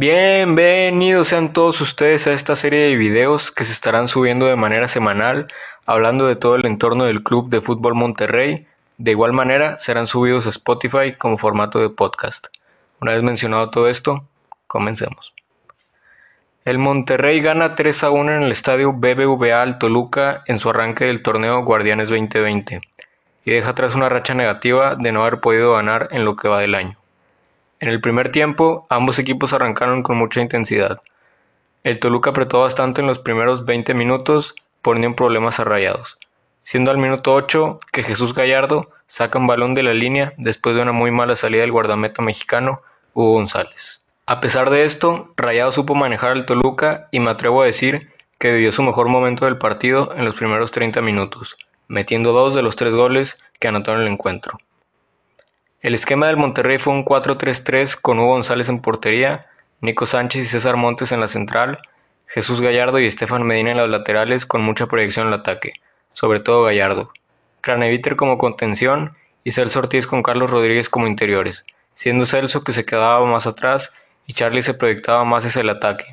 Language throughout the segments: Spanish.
Bienvenidos sean todos ustedes a esta serie de videos que se estarán subiendo de manera semanal hablando de todo el entorno del Club de Fútbol Monterrey. De igual manera serán subidos a Spotify como formato de podcast. Una vez mencionado todo esto, comencemos. El Monterrey gana 3 a 1 en el estadio BBVA al Toluca en su arranque del torneo Guardianes 2020 y deja atrás una racha negativa de no haber podido ganar en lo que va del año. En el primer tiempo, ambos equipos arrancaron con mucha intensidad. El Toluca apretó bastante en los primeros 20 minutos, poniendo problemas a rayados, siendo al minuto 8 que Jesús Gallardo saca un balón de la línea después de una muy mala salida del guardameta mexicano Hugo González. A pesar de esto, Rayado supo manejar al Toluca y me atrevo a decir que vivió su mejor momento del partido en los primeros 30 minutos, metiendo dos de los tres goles que anotó en el encuentro. El esquema del Monterrey fue un 4-3-3 con Hugo González en portería, Nico Sánchez y César Montes en la central, Jesús Gallardo y Estefan Medina en las laterales con mucha proyección al ataque, sobre todo Gallardo. Craneviter como contención y Celso Ortiz con Carlos Rodríguez como interiores, siendo Celso que se quedaba más atrás y Charlie se proyectaba más hacia el ataque.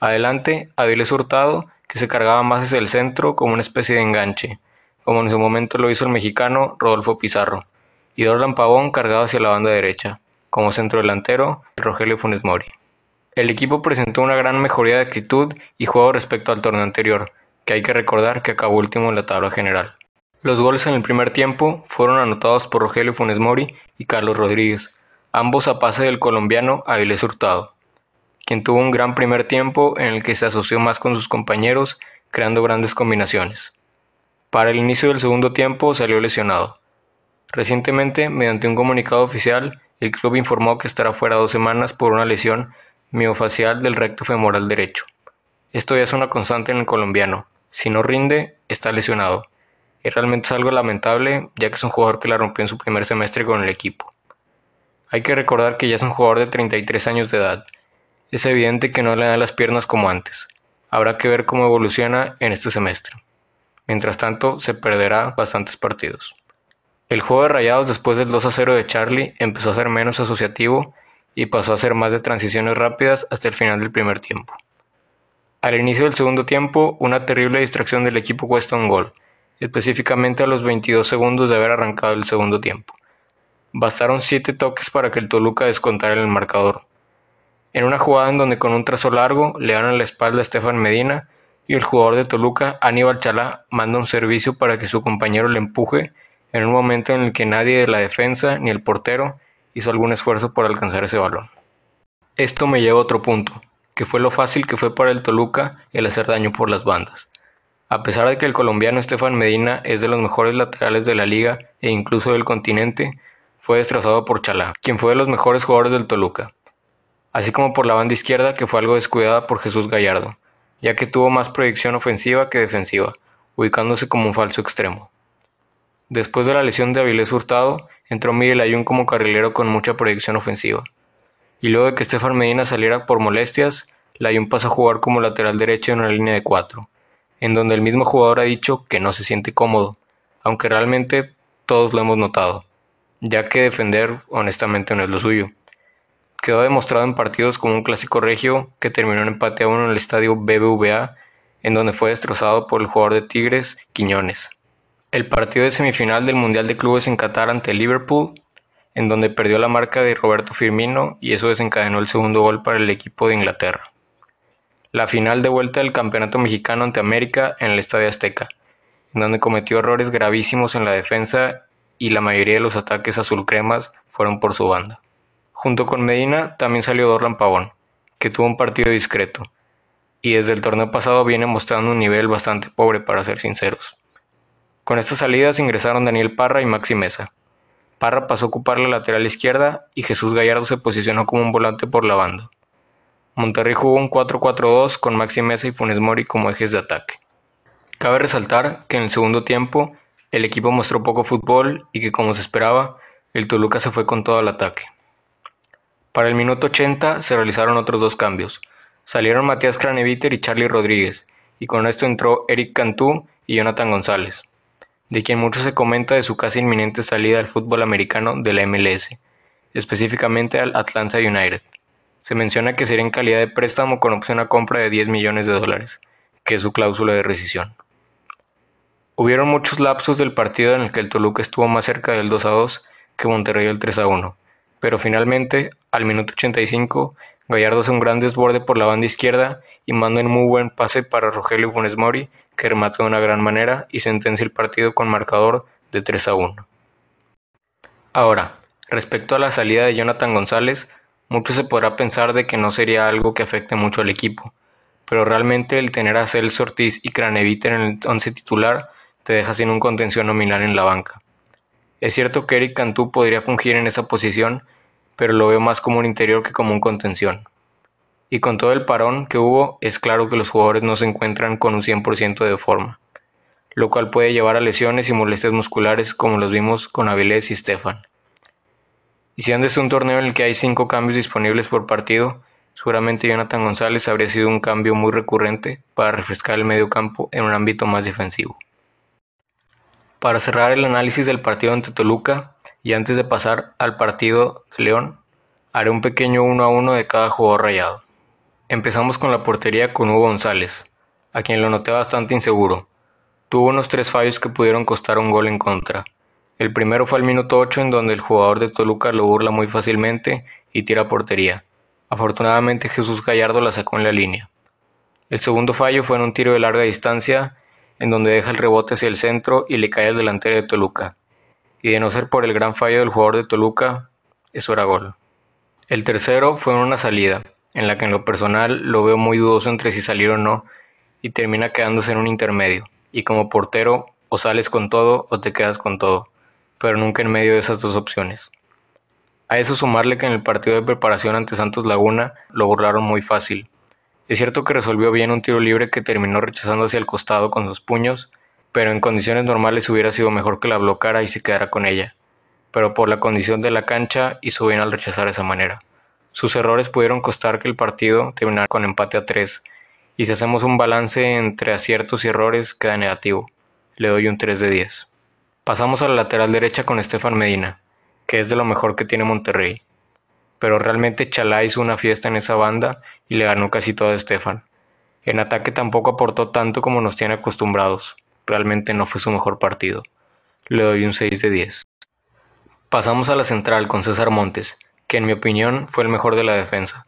Adelante, Aviles Hurtado, que se cargaba más hacia el centro como una especie de enganche, como en su momento lo hizo el mexicano Rodolfo Pizarro y Dorlan Pavón cargado hacia la banda derecha, como centro delantero, Rogelio Funes Mori. El equipo presentó una gran mejoría de actitud y juego respecto al torneo anterior, que hay que recordar que acabó último en la tabla general. Los goles en el primer tiempo fueron anotados por Rogelio Funes Mori y Carlos Rodríguez, ambos a pase del colombiano Avilés Hurtado, quien tuvo un gran primer tiempo en el que se asoció más con sus compañeros, creando grandes combinaciones. Para el inicio del segundo tiempo salió lesionado, Recientemente, mediante un comunicado oficial, el club informó que estará fuera dos semanas por una lesión miofacial del recto femoral derecho. Esto ya es una constante en el colombiano. Si no rinde, está lesionado. Y realmente es algo lamentable, ya que es un jugador que la rompió en su primer semestre con el equipo. Hay que recordar que ya es un jugador de 33 años de edad. Es evidente que no le da las piernas como antes. Habrá que ver cómo evoluciona en este semestre. Mientras tanto, se perderá bastantes partidos. El juego de Rayados después del 2 a 0 de Charlie empezó a ser menos asociativo y pasó a ser más de transiciones rápidas hasta el final del primer tiempo. Al inicio del segundo tiempo, una terrible distracción del equipo cuesta un gol, específicamente a los 22 segundos de haber arrancado el segundo tiempo. Bastaron 7 toques para que el Toluca descontara el marcador. En una jugada en donde con un trazo largo le dan la espalda a Estefan Medina y el jugador de Toluca, Aníbal Chalá, manda un servicio para que su compañero le empuje en un momento en el que nadie de la defensa ni el portero hizo algún esfuerzo por alcanzar ese balón. Esto me lleva a otro punto, que fue lo fácil que fue para el Toluca el hacer daño por las bandas. A pesar de que el colombiano Estefan Medina es de los mejores laterales de la liga e incluso del continente, fue destrozado por Chalá, quien fue de los mejores jugadores del Toluca, así como por la banda izquierda que fue algo descuidada por Jesús Gallardo, ya que tuvo más proyección ofensiva que defensiva, ubicándose como un falso extremo. Después de la lesión de Avilés Hurtado, entró Miguel Ayun como carrilero con mucha proyección ofensiva. Y luego de que Estefan Medina saliera por molestias, Layun pasa a jugar como lateral derecho en una línea de cuatro, en donde el mismo jugador ha dicho que no se siente cómodo, aunque realmente todos lo hemos notado, ya que defender honestamente no es lo suyo. Quedó demostrado en partidos como un clásico regio que terminó en empate a uno en el estadio BBVA, en donde fue destrozado por el jugador de Tigres, Quiñones. El partido de semifinal del Mundial de Clubes en Qatar ante Liverpool, en donde perdió la marca de Roberto Firmino y eso desencadenó el segundo gol para el equipo de Inglaterra. La final de vuelta del Campeonato Mexicano ante América en el Estadio Azteca, en donde cometió errores gravísimos en la defensa y la mayoría de los ataques azulcremas fueron por su banda. Junto con Medina también salió Dorlan Pavón, que tuvo un partido discreto, y desde el torneo pasado viene mostrando un nivel bastante pobre para ser sinceros. Con estas salidas ingresaron Daniel Parra y Maxi Mesa. Parra pasó a ocupar la lateral izquierda y Jesús Gallardo se posicionó como un volante por la banda. Monterrey jugó un 4-4-2 con Maxi Mesa y Funes Mori como ejes de ataque. Cabe resaltar que en el segundo tiempo el equipo mostró poco fútbol y que como se esperaba, el Toluca se fue con todo el ataque. Para el minuto 80 se realizaron otros dos cambios. Salieron Matías Craneviter y Charlie Rodríguez, y con esto entró Eric Cantú y Jonathan González de quien mucho se comenta de su casi inminente salida al fútbol americano de la MLS, específicamente al Atlanta United. Se menciona que sería en calidad de préstamo con opción a compra de 10 millones de dólares, que es su cláusula de rescisión. Hubieron muchos lapsos del partido en el que el Toluca estuvo más cerca del 2 a 2 que Monterrey el 3 a 1, pero finalmente, al minuto 85, Gallardo hace un gran desborde por la banda izquierda y manda un muy buen pase para Rogelio Funes Mori, que remata de una gran manera y sentencia el partido con marcador de 3 a 1. Ahora, respecto a la salida de Jonathan González, mucho se podrá pensar de que no sería algo que afecte mucho al equipo, pero realmente el tener a Celso Ortiz y Craneviter en el once titular te deja sin un contención nominal en la banca. Es cierto que Eric Cantú podría fungir en esa posición, pero lo veo más como un interior que como un contención. Y con todo el parón que hubo, es claro que los jugadores no se encuentran con un 100% de forma, lo cual puede llevar a lesiones y molestias musculares como los vimos con Avilés y Stefan. Y siendo este un torneo en el que hay cinco cambios disponibles por partido, seguramente Jonathan González habría sido un cambio muy recurrente para refrescar el medio campo en un ámbito más defensivo. Para cerrar el análisis del partido ante Toluca y antes de pasar al partido de León, haré un pequeño uno a uno de cada jugador rayado. Empezamos con la portería con Hugo González, a quien lo noté bastante inseguro. Tuvo unos tres fallos que pudieron costar un gol en contra. El primero fue al minuto 8 en donde el jugador de Toluca lo burla muy fácilmente y tira portería. Afortunadamente Jesús Gallardo la sacó en la línea. El segundo fallo fue en un tiro de larga distancia en donde deja el rebote hacia el centro y le cae al delantero de Toluca. Y de no ser por el gran fallo del jugador de Toluca, eso era gol. El tercero fue en una salida, en la que en lo personal lo veo muy dudoso entre si salir o no, y termina quedándose en un intermedio. Y como portero, o sales con todo o te quedas con todo, pero nunca en medio de esas dos opciones. A eso sumarle que en el partido de preparación ante Santos Laguna lo burlaron muy fácil, es cierto que resolvió bien un tiro libre que terminó rechazando hacia el costado con sus puños, pero en condiciones normales hubiera sido mejor que la blocara y se quedara con ella. Pero por la condición de la cancha hizo bien al rechazar de esa manera. Sus errores pudieron costar que el partido terminara con empate a 3, y si hacemos un balance entre aciertos y errores queda negativo. Le doy un 3 de 10. Pasamos a la lateral derecha con Estefan Medina, que es de lo mejor que tiene Monterrey pero realmente Chalá hizo una fiesta en esa banda y le ganó casi todo a Estefan. En ataque tampoco aportó tanto como nos tiene acostumbrados, realmente no fue su mejor partido. Le doy un 6 de 10. Pasamos a la central con César Montes, que en mi opinión fue el mejor de la defensa,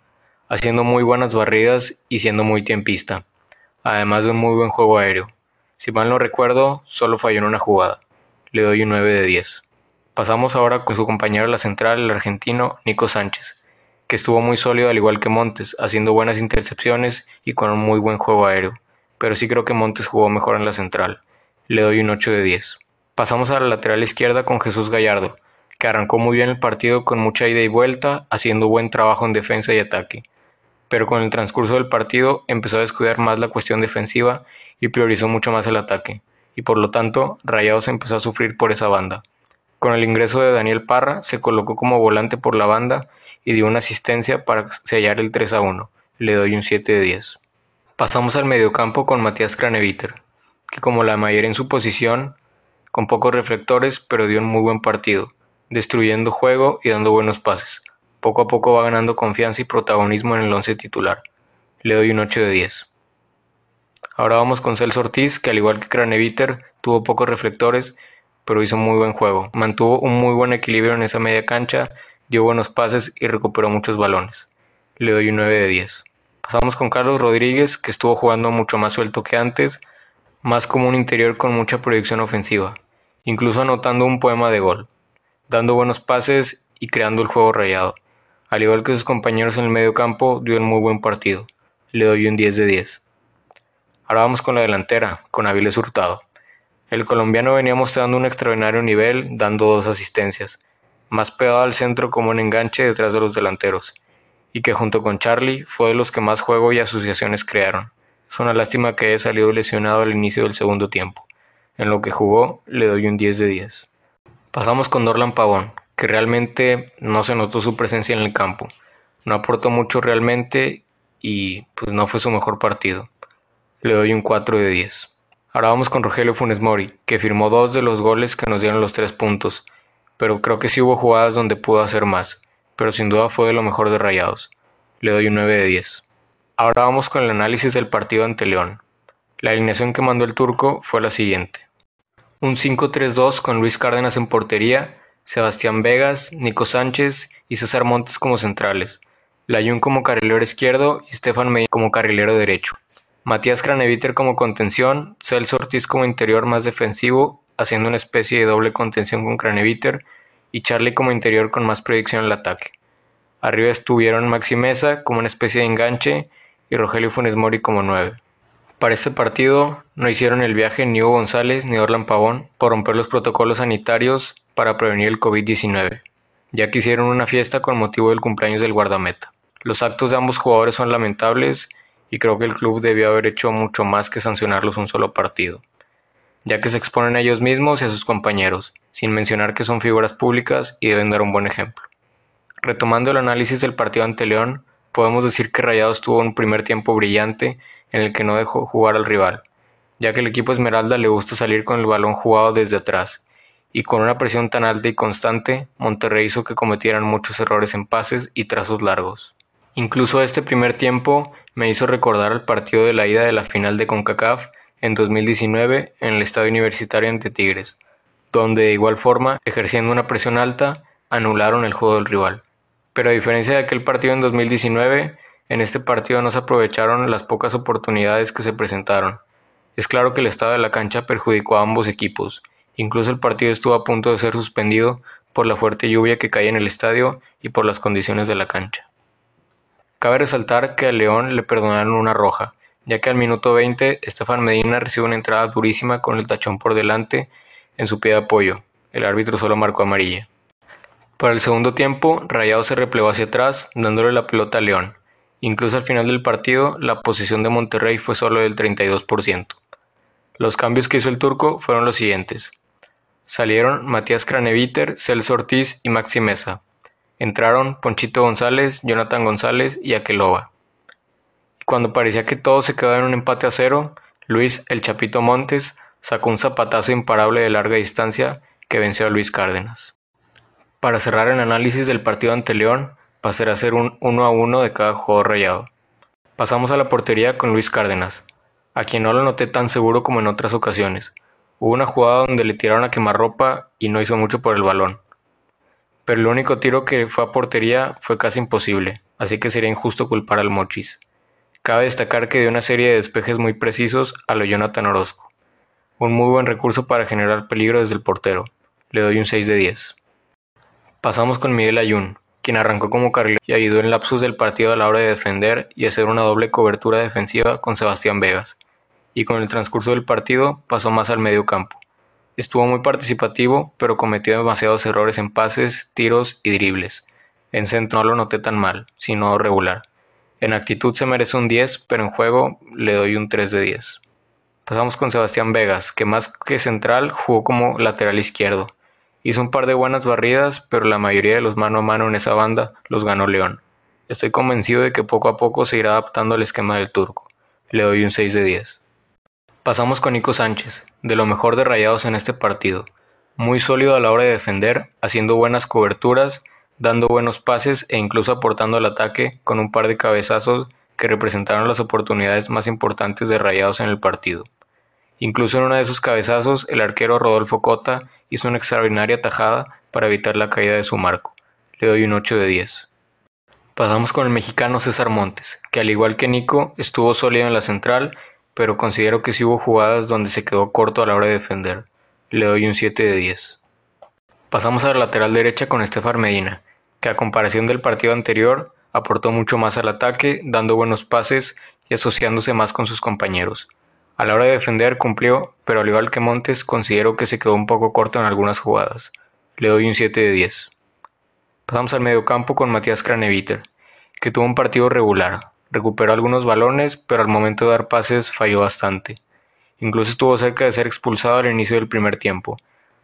haciendo muy buenas barridas y siendo muy tiempista, además de un muy buen juego aéreo. Si mal no recuerdo, solo falló en una jugada. Le doy un 9 de 10. Pasamos ahora con su compañero de la central, el argentino Nico Sánchez, que estuvo muy sólido al igual que Montes, haciendo buenas intercepciones y con un muy buen juego aéreo, pero sí creo que Montes jugó mejor en la central. Le doy un 8 de 10. Pasamos a la lateral izquierda con Jesús Gallardo, que arrancó muy bien el partido con mucha ida y vuelta, haciendo buen trabajo en defensa y ataque. Pero con el transcurso del partido empezó a descuidar más la cuestión defensiva y priorizó mucho más el ataque, y por lo tanto Rayados empezó a sufrir por esa banda. Con el ingreso de Daniel Parra, se colocó como volante por la banda y dio una asistencia para sellar el 3 a 1. Le doy un 7 de 10. Pasamos al mediocampo con Matías Craneviter, que como la mayoría en su posición, con pocos reflectores, pero dio un muy buen partido, destruyendo juego y dando buenos pases. Poco a poco va ganando confianza y protagonismo en el once titular. Le doy un 8 de 10. Ahora vamos con Celso Ortiz, que al igual que Craneviter, tuvo pocos reflectores, pero hizo muy buen juego. Mantuvo un muy buen equilibrio en esa media cancha, dio buenos pases y recuperó muchos balones. Le doy un 9 de 10. Pasamos con Carlos Rodríguez, que estuvo jugando mucho más suelto que antes, más como un interior con mucha proyección ofensiva, incluso anotando un poema de gol, dando buenos pases y creando el juego rayado. Al igual que sus compañeros en el medio campo, dio un muy buen partido. Le doy un 10 de 10. Ahora vamos con la delantera, con Aviles Hurtado. El colombiano venía mostrando un extraordinario nivel, dando dos asistencias, más pegado al centro como un enganche detrás de los delanteros, y que junto con Charlie fue de los que más juego y asociaciones crearon. Es una lástima que haya salido lesionado al inicio del segundo tiempo. En lo que jugó, le doy un 10 de 10. Pasamos con Dorlan Pavón, que realmente no se notó su presencia en el campo. No aportó mucho realmente y pues no fue su mejor partido. Le doy un 4 de 10. Ahora vamos con Rogelio Funes Mori, que firmó dos de los goles que nos dieron los tres puntos, pero creo que sí hubo jugadas donde pudo hacer más, pero sin duda fue de lo mejor de Rayados. le doy un 9 de 10. Ahora vamos con el análisis del partido ante León. La alineación que mandó el turco fue la siguiente. Un 5-3-2 con Luis Cárdenas en portería, Sebastián Vegas, Nico Sánchez y César Montes como centrales, Layún como carrilero izquierdo y Stefan Medina como carrilero derecho. Matías Craneviter como contención, Celso Ortiz como interior más defensivo, haciendo una especie de doble contención con Craneviter, y Charlie como interior con más predicción al ataque. Arriba estuvieron Maxi Mesa como una especie de enganche y Rogelio Funes Mori como nueve. Para este partido no hicieron el viaje ni Hugo González ni Orlan Pavón por romper los protocolos sanitarios para prevenir el COVID-19, ya que hicieron una fiesta con motivo del cumpleaños del guardameta. Los actos de ambos jugadores son lamentables y creo que el club debió haber hecho mucho más que sancionarlos un solo partido, ya que se exponen a ellos mismos y a sus compañeros, sin mencionar que son figuras públicas y deben dar un buen ejemplo. Retomando el análisis del partido ante León, podemos decir que Rayados tuvo un primer tiempo brillante en el que no dejó jugar al rival, ya que el equipo Esmeralda le gusta salir con el balón jugado desde atrás, y con una presión tan alta y constante, Monterrey hizo que cometieran muchos errores en pases y trazos largos. Incluso este primer tiempo me hizo recordar el partido de la ida de la final de CONCACAF en 2019 en el Estadio Universitario ante Tigres, donde de igual forma, ejerciendo una presión alta, anularon el juego del rival. Pero a diferencia de aquel partido en 2019, en este partido no se aprovecharon las pocas oportunidades que se presentaron. Es claro que el estado de la cancha perjudicó a ambos equipos, incluso el partido estuvo a punto de ser suspendido por la fuerte lluvia que caía en el estadio y por las condiciones de la cancha. Cabe resaltar que a León le perdonaron una roja, ya que al minuto 20 Estefan Medina recibe una entrada durísima con el tachón por delante en su pie de apoyo. El árbitro solo marcó amarilla. Para el segundo tiempo, Rayado se replegó hacia atrás, dándole la pelota a León. Incluso al final del partido, la posición de Monterrey fue solo del 32%. Los cambios que hizo el turco fueron los siguientes. Salieron Matías Craneviter, Celso Ortiz y Maxi Mesa. Entraron Ponchito González, Jonathan González y Aqueloba. Cuando parecía que todo se quedaba en un empate a cero, Luis El Chapito Montes sacó un zapatazo imparable de larga distancia que venció a Luis Cárdenas. Para cerrar el análisis del partido ante León, pasará a ser un 1 a 1 de cada jugador rayado. Pasamos a la portería con Luis Cárdenas, a quien no lo noté tan seguro como en otras ocasiones. Hubo una jugada donde le tiraron a quemarropa y no hizo mucho por el balón pero el único tiro que fue a portería fue casi imposible, así que sería injusto culpar al Mochis. Cabe destacar que dio una serie de despejes muy precisos a lo Jonathan Orozco. Un muy buen recurso para generar peligro desde el portero. Le doy un 6 de 10. Pasamos con Miguel Ayun, quien arrancó como carrilero y ayudó en lapsus del partido a la hora de defender y hacer una doble cobertura defensiva con Sebastián Vegas, y con el transcurso del partido pasó más al medio campo. Estuvo muy participativo, pero cometió demasiados errores en pases, tiros y dribles. En centro no lo noté tan mal, sino regular. En actitud se merece un 10, pero en juego le doy un 3 de 10. Pasamos con Sebastián Vegas, que más que central jugó como lateral izquierdo. Hizo un par de buenas barridas, pero la mayoría de los mano a mano en esa banda los ganó León. Estoy convencido de que poco a poco se irá adaptando al esquema del turco. Le doy un 6 de 10. Pasamos con Nico Sánchez, de lo mejor de Rayados en este partido. Muy sólido a la hora de defender, haciendo buenas coberturas, dando buenos pases e incluso aportando al ataque con un par de cabezazos que representaron las oportunidades más importantes de Rayados en el partido. Incluso en uno de esos cabezazos, el arquero Rodolfo Cota hizo una extraordinaria tajada para evitar la caída de su marco. Le doy un 8 de 10. Pasamos con el mexicano César Montes, que al igual que Nico, estuvo sólido en la central pero considero que sí hubo jugadas donde se quedó corto a la hora de defender. Le doy un 7 de 10. Pasamos a la lateral derecha con Estefan Medina, que a comparación del partido anterior aportó mucho más al ataque, dando buenos pases y asociándose más con sus compañeros. A la hora de defender cumplió, pero al igual que Montes considero que se quedó un poco corto en algunas jugadas. Le doy un 7 de 10. Pasamos al mediocampo con Matías Craneviter, que tuvo un partido regular, Recuperó algunos balones, pero al momento de dar pases falló bastante. Incluso estuvo cerca de ser expulsado al inicio del primer tiempo.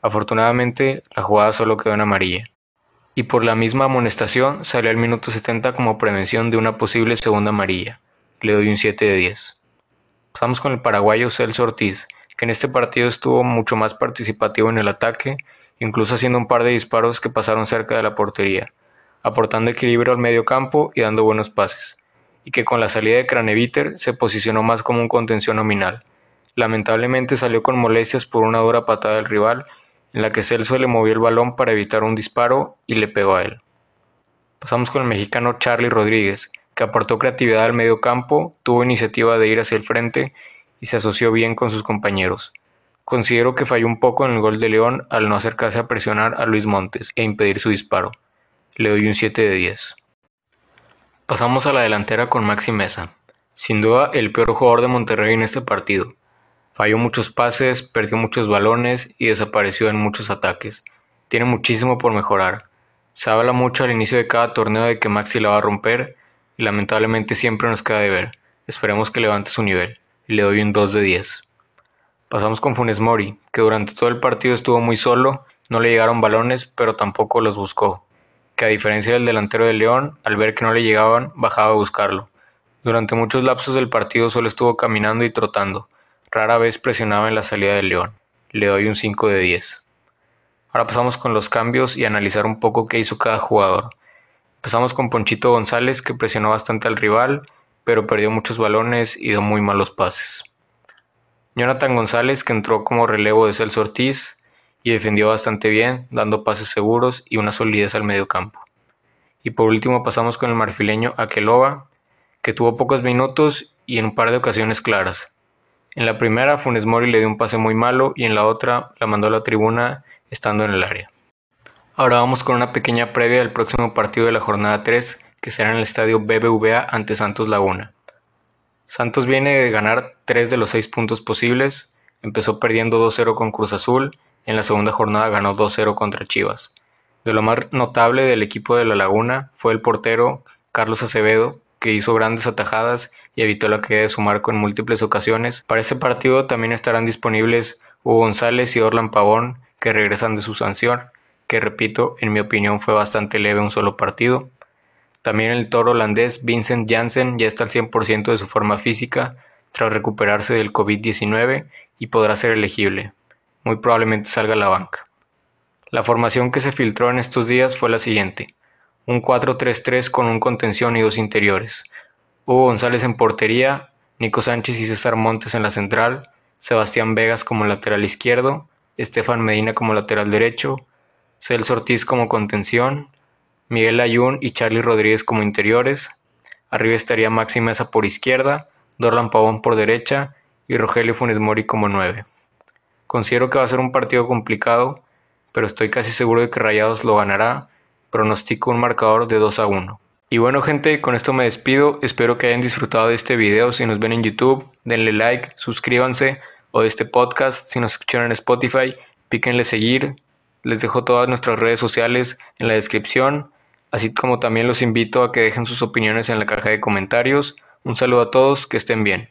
Afortunadamente, la jugada solo quedó en amarilla. Y por la misma amonestación salió al minuto 70 como prevención de una posible segunda amarilla. Le doy un 7 de 10. Pasamos con el paraguayo Celso Ortiz, que en este partido estuvo mucho más participativo en el ataque, incluso haciendo un par de disparos que pasaron cerca de la portería. aportando equilibrio al medio campo y dando buenos pases, y que con la salida de Craneviter se posicionó más como un contención nominal. Lamentablemente salió con molestias por una dura patada del rival, en la que Celso le movió el balón para evitar un disparo y le pegó a él. Pasamos con el mexicano Charlie Rodríguez, que aportó creatividad al medio campo, tuvo iniciativa de ir hacia el frente y se asoció bien con sus compañeros. Considero que falló un poco en el gol de León al no acercarse a presionar a Luis Montes e impedir su disparo. Le doy un 7 de 10. Pasamos a la delantera con Maxi Mesa. Sin duda el peor jugador de Monterrey en este partido. Falló muchos pases, perdió muchos balones y desapareció en muchos ataques. Tiene muchísimo por mejorar. Se habla mucho al inicio de cada torneo de que Maxi la va a romper y lamentablemente siempre nos queda de ver. Esperemos que levante su nivel le doy un 2 de 10. Pasamos con Funes Mori, que durante todo el partido estuvo muy solo, no le llegaron balones, pero tampoco los buscó. Que a diferencia del delantero de León, al ver que no le llegaban, bajaba a buscarlo. Durante muchos lapsos del partido solo estuvo caminando y trotando Rara vez presionaba en la salida del León. Le doy un 5 de 10. Ahora pasamos con los cambios y analizar un poco qué hizo cada jugador. Empezamos con Ponchito González que presionó bastante al rival, pero perdió muchos balones y dio muy malos pases. Jonathan González que entró como relevo de Celso Ortiz y defendió bastante bien, dando pases seguros y una solidez al medio campo. Y por último pasamos con el marfileño Aqueloba, que tuvo pocos minutos y en un par de ocasiones claras. En la primera, Funes Mori le dio un pase muy malo y en la otra la mandó a la tribuna estando en el área. Ahora vamos con una pequeña previa del próximo partido de la jornada 3, que será en el estadio BBVA ante Santos Laguna. Santos viene de ganar 3 de los 6 puntos posibles, empezó perdiendo 2-0 con Cruz Azul, en la segunda jornada ganó 2-0 contra Chivas. De lo más notable del equipo de la Laguna fue el portero Carlos Acevedo, que hizo grandes atajadas y evitó la caída de su marco en múltiples ocasiones. Para este partido también estarán disponibles Hugo González y Orlan Pavón, que regresan de su sanción, que repito, en mi opinión fue bastante leve un solo partido. También el toro holandés Vincent Janssen ya está al 100% de su forma física tras recuperarse del COVID-19 y podrá ser elegible. Muy probablemente salga a la banca. La formación que se filtró en estos días fue la siguiente un 4-3-3 con un contención y dos interiores. Hugo González en portería, Nico Sánchez y César Montes en la central, Sebastián Vegas como lateral izquierdo, Estefan Medina como lateral derecho, Celso Ortiz como contención, Miguel Ayun y Charlie Rodríguez como interiores, arriba estaría Maxi Mesa por izquierda, Dorlan Pavón por derecha y Rogelio Funes Mori como nueve. Considero que va a ser un partido complicado, pero estoy casi seguro de que Rayados lo ganará pronostico un marcador de 2 a 1. Y bueno gente, con esto me despido, espero que hayan disfrutado de este video, si nos ven en YouTube, denle like, suscríbanse, o de este podcast, si nos escuchan en Spotify, píquenle seguir, les dejo todas nuestras redes sociales en la descripción, así como también los invito a que dejen sus opiniones en la caja de comentarios. Un saludo a todos, que estén bien.